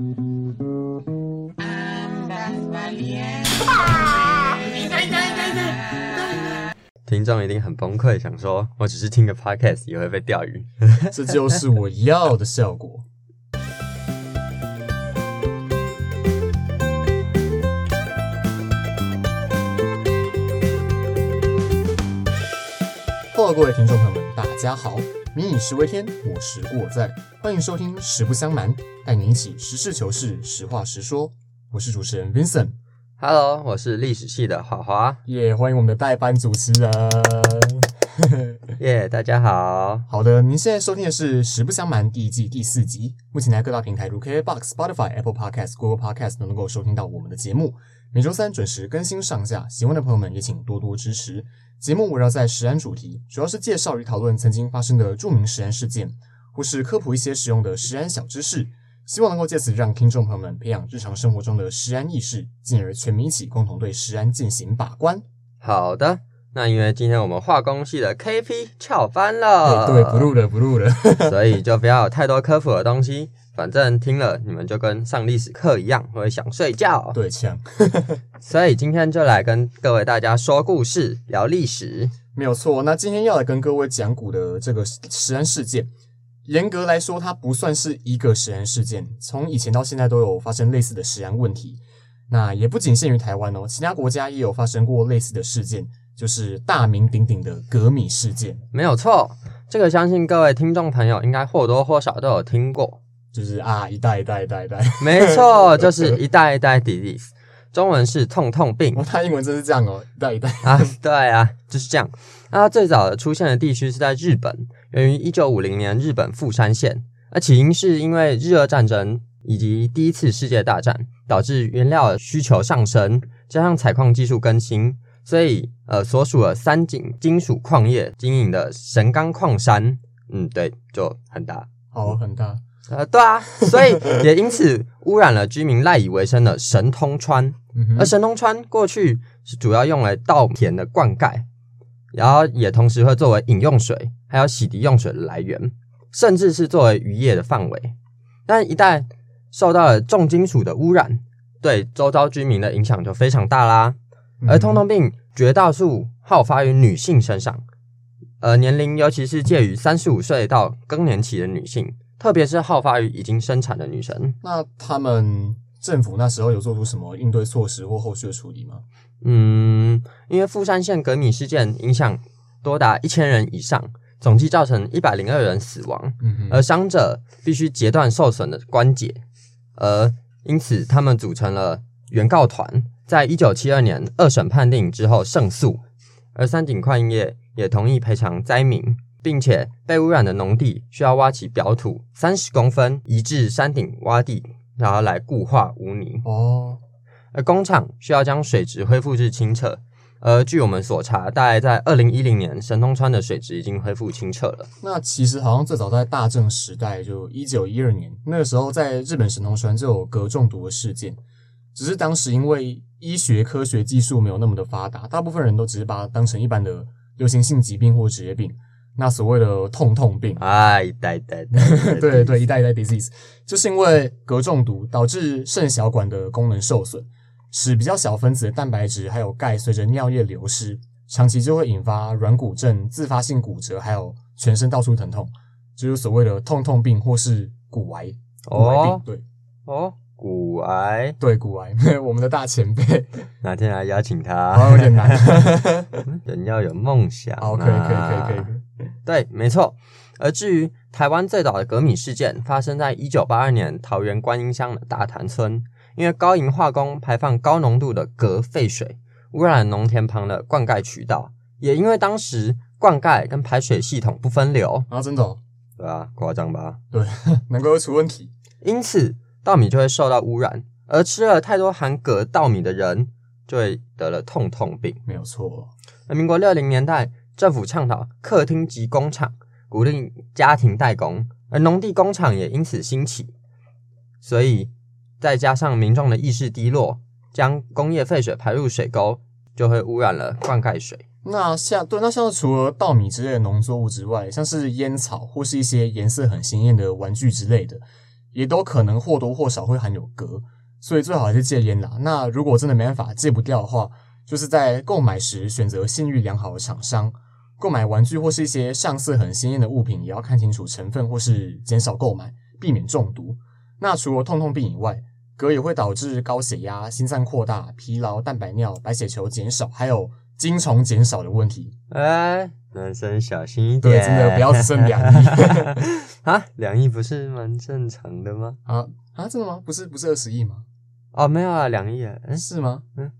听众一定很崩溃，想说我只是听个 podcast 也会被钓鱼。这就是我要的效果。Hello，各位听众朋友们，大家好！民以食为天，我食故我在，欢迎收听《实不相瞒》，带你一起实事求是、实话实说。我是主持人 Vincent，Hello，我是历史系的华华，也欢迎我们的代班主持人。耶、大家好。好的，您现在收听的是《实不相瞒》第一季第四集。目前在各大平台如 KKBox、Spotify、Apple Podcast、Google Podcast 都能够收听到我们的节目。每周三准时更新上架，喜欢的朋友们也请多多支持。节目围绕在食安主题，主要是介绍与讨论曾经发生的著名食安事件，或是科普一些实用的食安小知识。希望能够借此让听众朋友们培养日常生活中的食安意识，进而全民一起共同对食安进行把关。好的，那因为今天我们化工系的 KP 翘班了，对对，不录了，不录了。所以就不要有太多科普的东西，反正听了你们就跟上历史课一样，会想睡觉。对，呛。所以今天就来跟各位大家说故事，聊历史。没有错，那今天要来跟各位讲古的这个食安事件，严格来说，它不算是一个食安事件，从以前到现在都有发生类似的食安问题。那也不仅限于台湾哦，其他国家也有发生过类似的事件，就是大名鼎鼎的革米事件，没有错，这个相信各位听众朋友应该或多或少都有听过。就是啊，一代一代一代一代。没错，就是一代一代 disease，中文是痛痛病哦，它英文真是这样哦，一代一代。啊，对啊，就是这样。那它最早的出现的地区是在日本，源于一九五零年日本富山县。而起因是因为日俄战争以及第一次世界大战，导致原料需求上升，加上采矿技术更新，所以呃，所属的三井金属矿业经营的神冈矿山，嗯，对，就很大。好，很大。呃，对啊，所以也因此污染了居民赖以为生的神通川。嗯，而神通川过去是主要用来稻田的灌溉，然后也同时会作为饮用水，还有洗涤用水的来源，甚至是作为渔业的范围。但一旦受到了重金属的污染，对周遭居民的影响就非常大啦。而通通病绝大数好发于女性身上，呃，年龄尤其是介于三十五岁到更年期的女性，特别是好发于已经生产的女生。那他们政府那时候有做出什么应对措施或后续的处理吗？嗯，因为富山县革米事件影响多达一千人以上，总计造成一百零二人死亡，嗯，而伤者必须截断受损的关节，而因此他们组成了原告团，在一九七二年二审判定之后胜诉，而三井矿业也同意赔偿灾民，并且被污染的农地需要挖起表土三十公分，移至山顶洼地，然后来固化污泥。哦，而工厂需要将水质恢复至清澈。而据我们所查，大概在二零一零年，神通川的水质已经恢复清澈了。那其实好像最早在大正时代，就一九一二年那个时候，在日本神通川就有镉中毒的事件，只是当时因为医学科学技术没有那么的发达，大部分人都只是把它当成一般的流行性疾病或职业病。那所谓的痛痛病，哎，一代一代，对对，一代一代 disease，就是因为镉中毒导致肾小管的功能受损，使比较小分子的蛋白质还有钙随着尿液流失，长期就会引发软骨症、自发性骨折，还有全身到处疼痛，就是所谓的痛痛病或是骨癌。骨癌病，哦对哦，骨癌，对，骨癌，我们的大前辈，哪天来邀请他？有点难。人要有梦想、啊。好，可以，可以，可以，可以可以。对，没错。而至于台湾最早的革米事件，发生在一九八二年桃园观音乡的大潭村，因为高银化工排放高浓度的镉废水，污染农田旁的灌溉渠道，也因为当时灌溉跟排水系统不分流，然后真的、哦，对啊、夸张吧？对，难怪会出问题。因此稻米就会受到污染，而吃了太多含镉稻米的人，就会得了痛痛病。没有错。而民国六零年代，政府倡导客厅及工厂，鼓励家庭代工，而农地工厂也因此兴起。所以再加上民众的意识低落，将工业废水排入水沟，就会污染了灌溉水。那像对，那像是除了稻米之类的农作物之外，像是烟草或是一些颜色很鲜艳的玩具之类的，也都可能或多或少会含有镉，所以最好还是戒烟啦。那如果真的没办法戒不掉的话，就是在购买时选择信誉良好的厂商。购买玩具或是一些上色很鲜艳的物品，也要看清楚成分或是减少购买，避免中毒。那除了痛痛病以外，镉也会导致高血压、心脏扩大、疲劳、蛋白尿、白血球减少，还有精虫减少的问题。哎，男生小心一点，对，真的不要只剩两亿 啊！两亿不是蛮正常的吗？啊啊，真的吗？不是不是二十亿吗？哦，没有啊，两亿，嗯，是吗？嗯，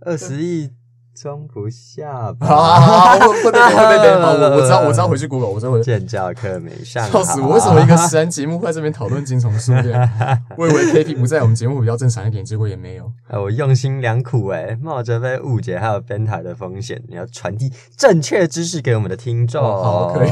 二十亿。装不下吧？好，不不不不不，我我知道 我知道回去 Google，我知道我建教课没上，笑死我！为什么一个实人节目会在这边讨论金虫数量？我以为 K P 不在我们节目比较正常一点，结果也没有。哎，我用心良苦哎，冒着被误解还有编台的风险，你要传递正确知识给我们的听众。好，可以。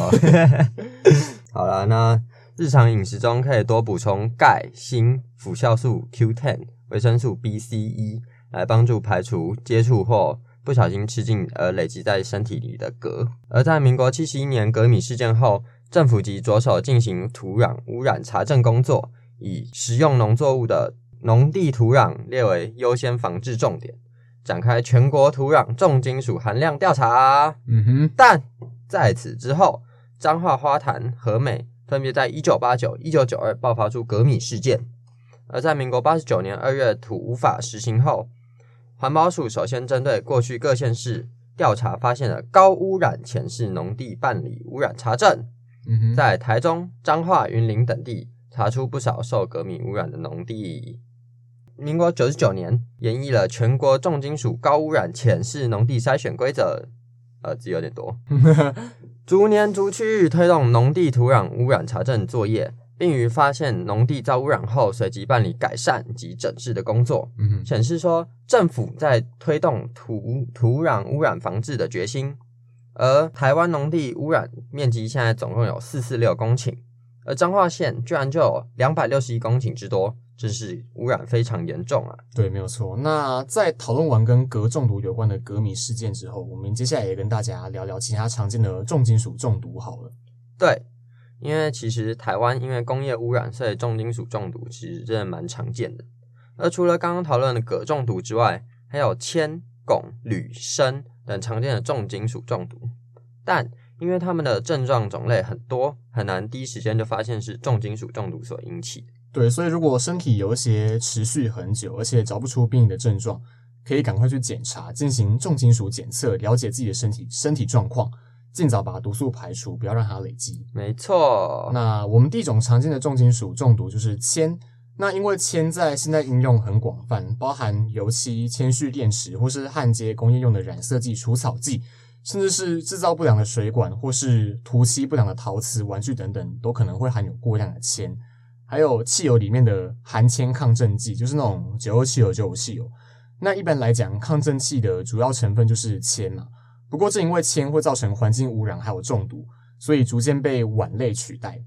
好了，那日常饮食中可以多补充钙、锌、辅酵素 Q10、维生素 B、C、E，来帮助排除接触或。不小心吃进而累积在身体里的镉，而在民国七十一年镉米事件后，政府即着手进行土壤污染查证工作，以食用农作物的农地土壤列为优先防治重点，展开全国土壤重金属含量调查。嗯哼，但在此之后，彰化花坛和美分别在一九八九、一九九二爆发出镉米事件，而在民国八十九年二月土无法实行后。环保署首先针对过去各县市调查发现的高污染前市农地办理污染查证，在台中、彰化、云林等地查出不少受革米污染的农地。民国九十九年，演绎了全国重金属高污染浅市农地筛选规则，呃，字有点多，逐年逐区域推动农地土壤污染查证作业。并于发现农地遭污染后，随即办理改善及整治的工作，显示说政府在推动土土壤污染防治的决心。而台湾农地污染面积现在总共有四四六公顷，而彰化县居然就有两百六十一公顷之多，真是污染非常严重啊！对，没有错。那在讨论完跟镉中毒有关的镉米事件之后，我们接下来也跟大家聊聊其他常见的重金属中毒好了。对。因为其实台湾因为工业污染，所以重金属中毒其实真的蛮常见的。而除了刚刚讨论的镉中毒之外，还有铅、汞、铝、砷等常见的重金属中毒。但因为它们的症状种类很多，很难第一时间就发现是重金属中毒所引起。对，所以如果身体有一些持续很久，而且找不出病的症状，可以赶快去检查，进行重金属检测，了解自己的身体身体状况。尽早把毒素排除，不要让它累积。没错。那我们第一种常见的重金属中毒就是铅。那因为铅在现在应用很广泛，包含油漆、铅蓄电池，或是焊接工业用的染色剂、除草剂，甚至是制造不良的水管，或是涂漆不良的陶瓷玩具等等，都可能会含有过量的铅。还有汽油里面的含铅抗震剂，就是那种九二汽油、九五汽油。那一般来讲，抗震器的主要成分就是铅嘛。不过，正因为铅会造成环境污染，还有中毒，所以逐渐被烷类取代。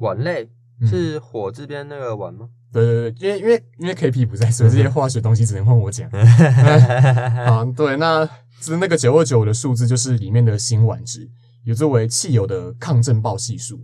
烷类是火这边那个烷吗？对对对，因为因为因为 K P 不在，所以 这些化学东西只能换我讲。啊，对，那是那个九二九的数字，就是里面的辛烷值，也作为汽油的抗震爆系数。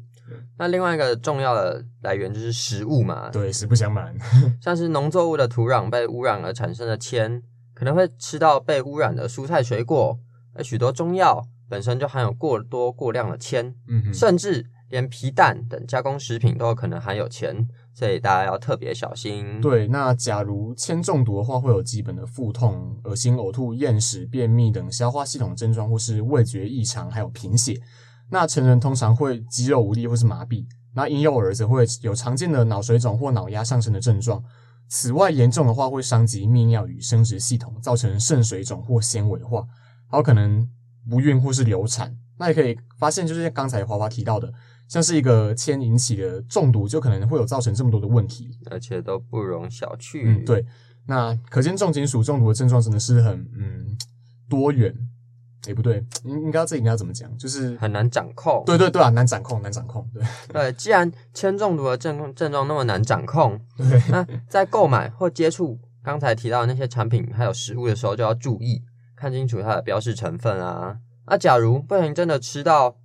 那另外一个重要的来源就是食物嘛。对，实不相瞒，像是农作物的土壤被污染而产生的铅，可能会吃到被污染的蔬菜水果。而许多中药本身就含有过多过量的铅，嗯，甚至连皮蛋等加工食品都有可能含有铅，所以大家要特别小心。对，那假如铅中毒的话，会有基本的腹痛、恶心、呕吐、厌食、便秘等消化系统症状，或是味觉异常，还有贫血。那成人通常会肌肉无力或是麻痹，那婴幼儿则会有常见的脑水肿或脑压上升的症状。此外，严重的话会伤及泌尿与生殖系统，造成肾水肿或纤维化。还有可能不孕或是流产，那也可以发现，就是刚才华华提到的，像是一个铅引起的中毒，就可能会有造成这么多的问题，而且都不容小觑。嗯，对。那可见重金属中毒的症状真的是很嗯多元，哎，不对，应应该这应该怎么讲？就是很难掌控。对对对啊，难掌控，难掌控。对对，既然铅中毒的症症状那么难掌控，对，那在购买或接触刚才提到的那些产品还有食物的时候，就要注意。看清楚它的标示成分啊！那假如不小心真的吃到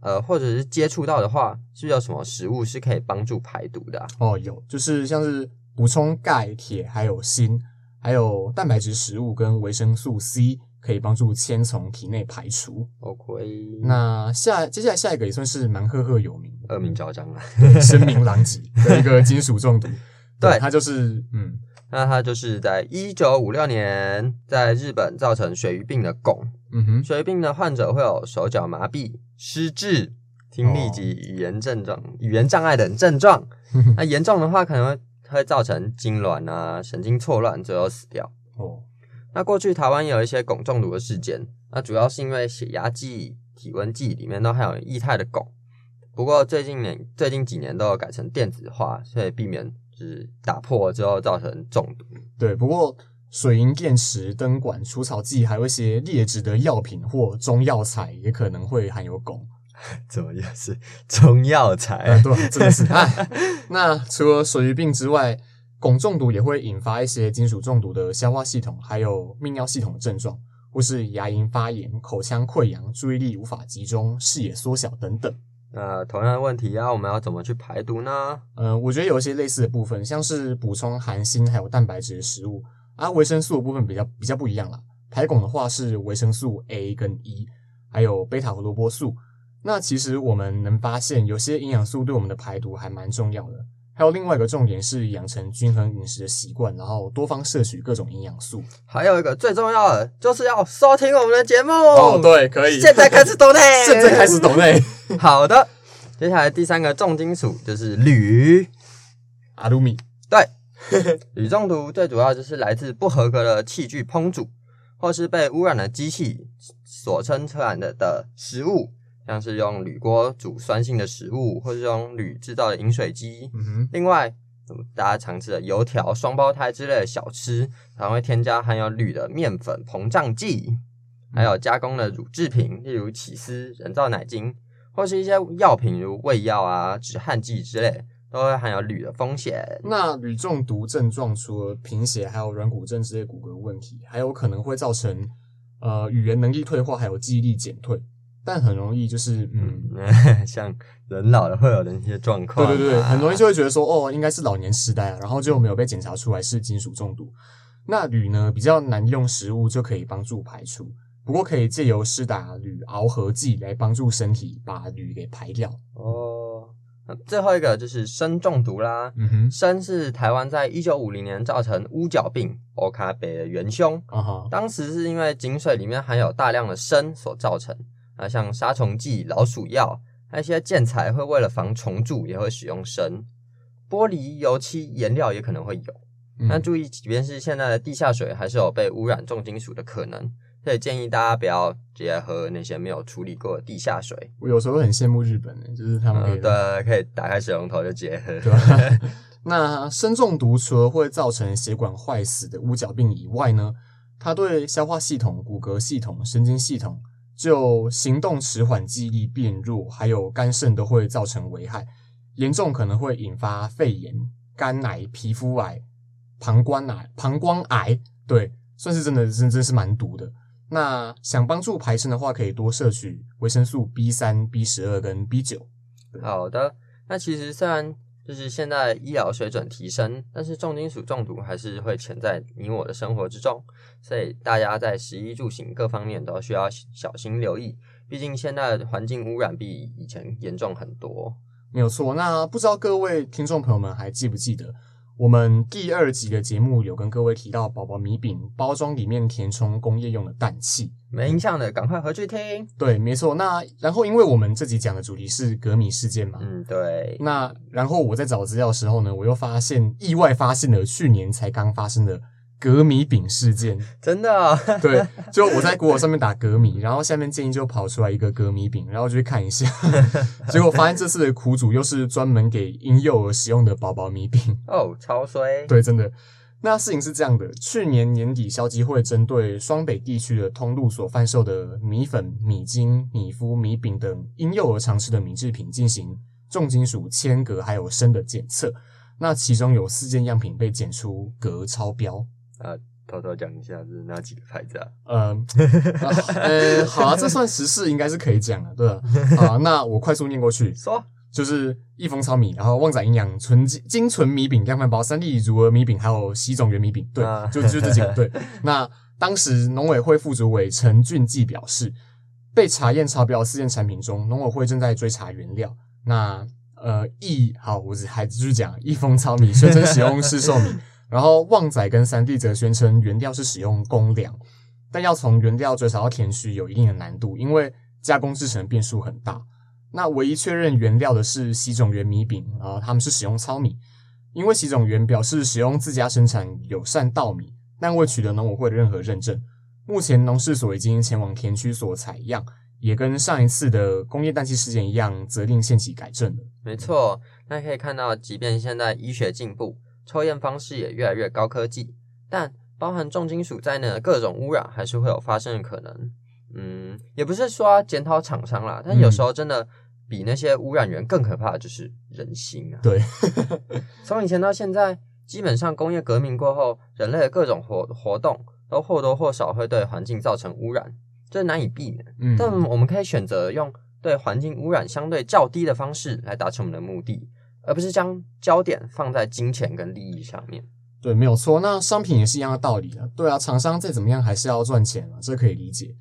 呃，或者是接触到的话，是不是有什么食物是可以帮助排毒的、啊？哦，有，就是像是补充钙、铁，还有锌，还有蛋白质食物跟维生素 C，可以帮助铅从体内排除。OK，那下接下来下一个也算是蛮赫赫有名、恶名昭彰啊。声名狼藉的一个金属中毒。对它就是嗯，那它就是在一九五六年在日本造成血瘀病的汞。嗯哼，血瘀病的患者会有手脚麻痹、失智、听力及语言症状、语言障碍等症状。那严重的话，可能会会造成痉挛啊、神经错乱，最后死掉。哦，那过去台湾也有一些汞中毒的事件，那主要是因为血压计、体温计里面都含有液态的汞。不过最近年最近几年都有改成电子化，所以避免就是打破之后造成中毒。对，不过水银电池、灯管、除草剂，还有一些劣质的药品或中药材，也可能会含有汞。怎么又是中药材？哎，对啊，真的是哎。那除了水俣病之外，汞中毒也会引发一些金属中毒的消化系统还有泌尿系统的症状，或是牙龈发炎、口腔溃疡、注意力无法集中、视野缩小等等。那同样的问题啊，我们要怎么去排毒呢？呃，我觉得有一些类似的部分，像是补充含锌还有蛋白质的食物，啊，维生素的部分比较比较不一样啦。排汞的话是维生素 A 跟 E，还有贝塔胡萝卜素。那其实我们能发现，有些营养素对我们的排毒还蛮重要的。还有另外一个重点是养成均衡饮食的习惯，然后多方摄取各种营养素。还有一个最重要的，就是要收听我们的节目。哦，对，可以。现在开始抖内，现在开始抖内。好的，接下来第三个重金属就是铝。阿鲁米，对，铝中毒最主要就是来自不合格的器具烹煮，或是被污染的机器所生产的的食物，像是用铝锅煮酸性的食物，或是用铝制造的饮水机。嗯哼，另外，嗯大家常吃的油条、双胞胎之类的小吃，还会添加含有铝的面粉膨胀剂，还有加工的乳制品，例如起司、人造奶精，或是一些药品，如胃药啊、止汗剂之类，都会含有铝的风险。那铝中毒症状除了贫血，还有软骨症之类骨骼问题，还有可能会造成呃语言能力退化，还有记忆力减退，但很容易就是嗯，嗯，像人老了会有的一些状况、啊，对对对，很容易就会觉得说哦，应该是老年痴呆啊，然后就没有被检查出来是金属中毒。那铝呢比较难用食物就可以帮助排除，不过可以借由施打铝螯合剂来帮助身体把铝给排掉。哦。那最后一个就是砷中毒啦，嗯哼，砷是台湾在一九五零年造成乌角病（欧卡北）的元凶。啊哈，当时是因为井水里面含有大量的砷所造成。啊，像杀虫剂、老鼠药，还有一些建材会为了防虫蛀也会使用砷。玻璃、油漆、颜料也可能会有。那嗯注意，即便是现在的地下水，还是有被污染重金属的可能。所以建议大家不要直接喝那些没有处理过的地下水。我有时候很羡慕日本的，就是他们可以嗯，对，可以打开水龙头就直接喝。对吧？那砷中毒除了会造成血管坏死的乌角病以外呢，它对消化系统、骨骼系统、神经系统，就行动迟缓、记忆力变弱，还有肝肾都会造成危害，严重可能会引发肺炎、肝癌、皮肤癌、膀胱癌、膀胱癌，对，算是真的真真是蛮毒的。那想帮助排肾的话，可以多摄取维生素 B 三、B 十二跟 B 九。好的，那其实虽然就是现在医疗水准提升，但是重金属中毒还是会潜在你我的生活之中，所以大家在食衣住行各方面都需要小心留意。毕竟现在的环境污染比以前严重很多。没有错。那不知道各位听众朋友们还记不记得，我们第二集的节目有跟各位提到宝宝米饼包装里面填充工业用的氮气。没印象的赶快回去听。对，没错。那然后因为我们这集讲的主题是革米事件嘛，嗯，对，那然后我在找资料的时候呢，我又发现意外发现了去年才刚发生的革米饼事件。真的、哦，对，就我在 Google 上面打格米，然后下面建议就跑出来一个格米饼，然后就去看一下，结果发现这次的苦主又是专门给婴幼儿使用的宝宝米饼。哦，超衰。对，真的。那事情是这样的，去年年底消基会针对双北地区的通路所贩售的米粉、米精、米麸、米饼等婴幼儿常吃的米制品进行重金属铅、镉还有砷的检测。那其中有四件样品被检出镉超标。偷偷讲一下是哪几个牌子啊？嗯，呃，好啊，这算时事应该是可以讲的，对吧？好，那我快速念过去，说就是益丰糙米，然后旺仔营养纯精精纯米饼、量饭包、三粒乳鹅米饼，还有西种原米饼，对，啊就就这几个。对，那当时农委会副主委陈俊记表示，被查验超标四件产品中，农委会正在追查原料。那呃，益好，我只还继续讲，益丰糙米宣称使用市售米，然后旺仔跟三弟则宣称原料是使用公粮，但要从原料追查到田区有一定的难度，因为加工制成变数很大。那唯一确认原料的是习种源米饼啊、他们是使用糙米，因为习种源表示使用自家生产友善稻米，但未取得农委会的任何认证。目前农事所已经前往田区所采样，也跟上一次的工业氮气事件一样，责令限期改正了。没错，那可以看到，即便现在医学进步，抽验方式也越来越高科技，但包含重金属在内的各种污染还是会有发生的可能。嗯，也不是说要检讨厂商啦，但有时候真的比那些污染源更可怕的就是人心啊。对，从以前到现在，基本上工业革命过后，人类的各种活活动都或多或少会对环境造成污染，这难以避免。嗯，但我们可以选择用对环境污染相对较低的方式来达成我们的目的，而不是将焦点放在金钱跟利益上面。对，没有错。那商品也是一样的道理啊。对啊，厂商再怎么样还是要赚钱啊，这可以理解。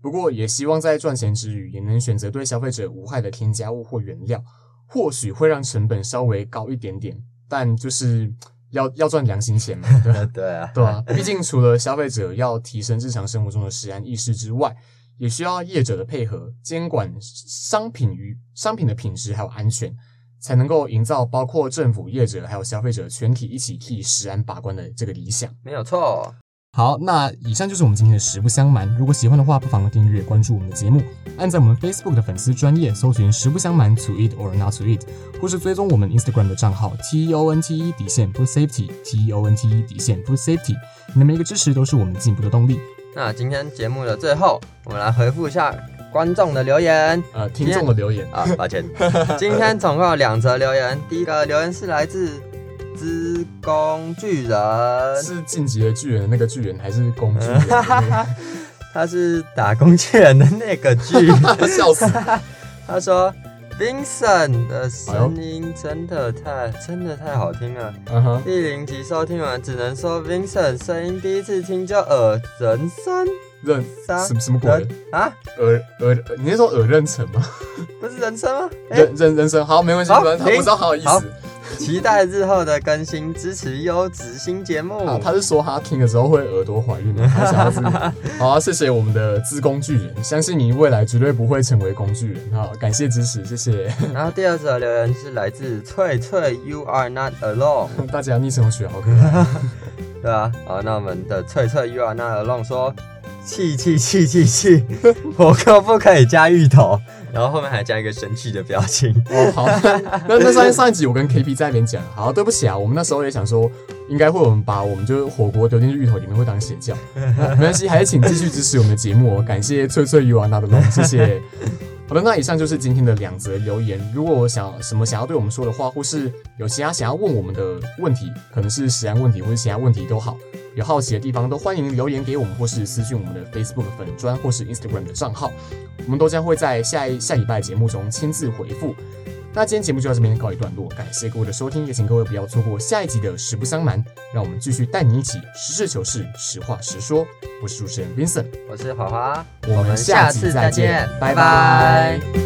不过也希望在赚钱之余，也能选择对消费者无害的添加物或原料，或许会让成本稍微高一点点，但就是要要赚良心钱嘛，对吧？对啊，对啊，毕竟除了消费者要提升日常生活中的食安意识之外，也需要业者的配合，监管商品与商品的品质还有安全，才能够营造包括政府、业者还有消费者全体一起替食安把关的这个理想。没有错。好，那以上就是我们今天的实不相瞒。如果喜欢的话，不妨订阅关注我们的节目，按在我们 Facebook 的粉丝专业搜寻“实不相瞒 To Eat or Not to Eat”，或是追踪我们 Instagram 的账号 T E O N T E 底线 Food Safety T E O N T E 底线 Food Safety。你的每一个支持都是我们进步的动力。那今天节目的最后，我们来回复一下观众的留言呃，听众的留言，啊，抱歉，今天总共有两则留言，第一个留言是来自资工巨人，是晋级的巨人那个巨人，还是工具人？他是打工巨人的那个巨。笑死！他说：“Vincent 的声音真的太真的太好听了。第零集收听完，只能说 Vincent 声音第一次听就耳人生认什么什么鬼？啊，耳耳，你是说耳认成吗？不是人生吗？哎人人人生好，没关系，好反正我停知道好有意思。期待日后的更新，支持优质新节目。啊，他是说他听的时候会耳朵怀孕的，他想要是 好啊，谢谢我们的资工具人，相信你未来绝对不会成为工具人好，感谢支持，谢谢 然后第二则留言是来自翠翠，You are not alone，大家昵称取好可爱，对啊，好，那我们的翠翠 You are not alone 说，气气气气气，我可不可以加芋头？然后后面还加一个生气的表情。哦好，那那上一上一集我跟 KP 在那边讲，好，对不起啊，我们那时候也想说，应该会有人把我们就是火锅丢进去芋头里面会当邪教，没关系，还是请继续支持我们的节目哦，感谢翠翠 You are not alone，谢谢。好的，那以上就是今天的两则留言。如果我想什么想要对我们说的话，或是有其他想要问我们的问题，可能是实案问题或是其他问题都好，有好奇的地方都欢迎留言给我们，或是私讯我们的 Facebook 粉砖或是 Instagram 的账号，我们都将会在下一下礼拜节目中亲自回复。那今天节目就到这边告一段落，感谢各位的收听，也请各位不要错过下一集的实不相瞒，让我们继续带你一起实事求是、实话实说。我是主持人 Vincent，我是华华，我们下次再见，拜拜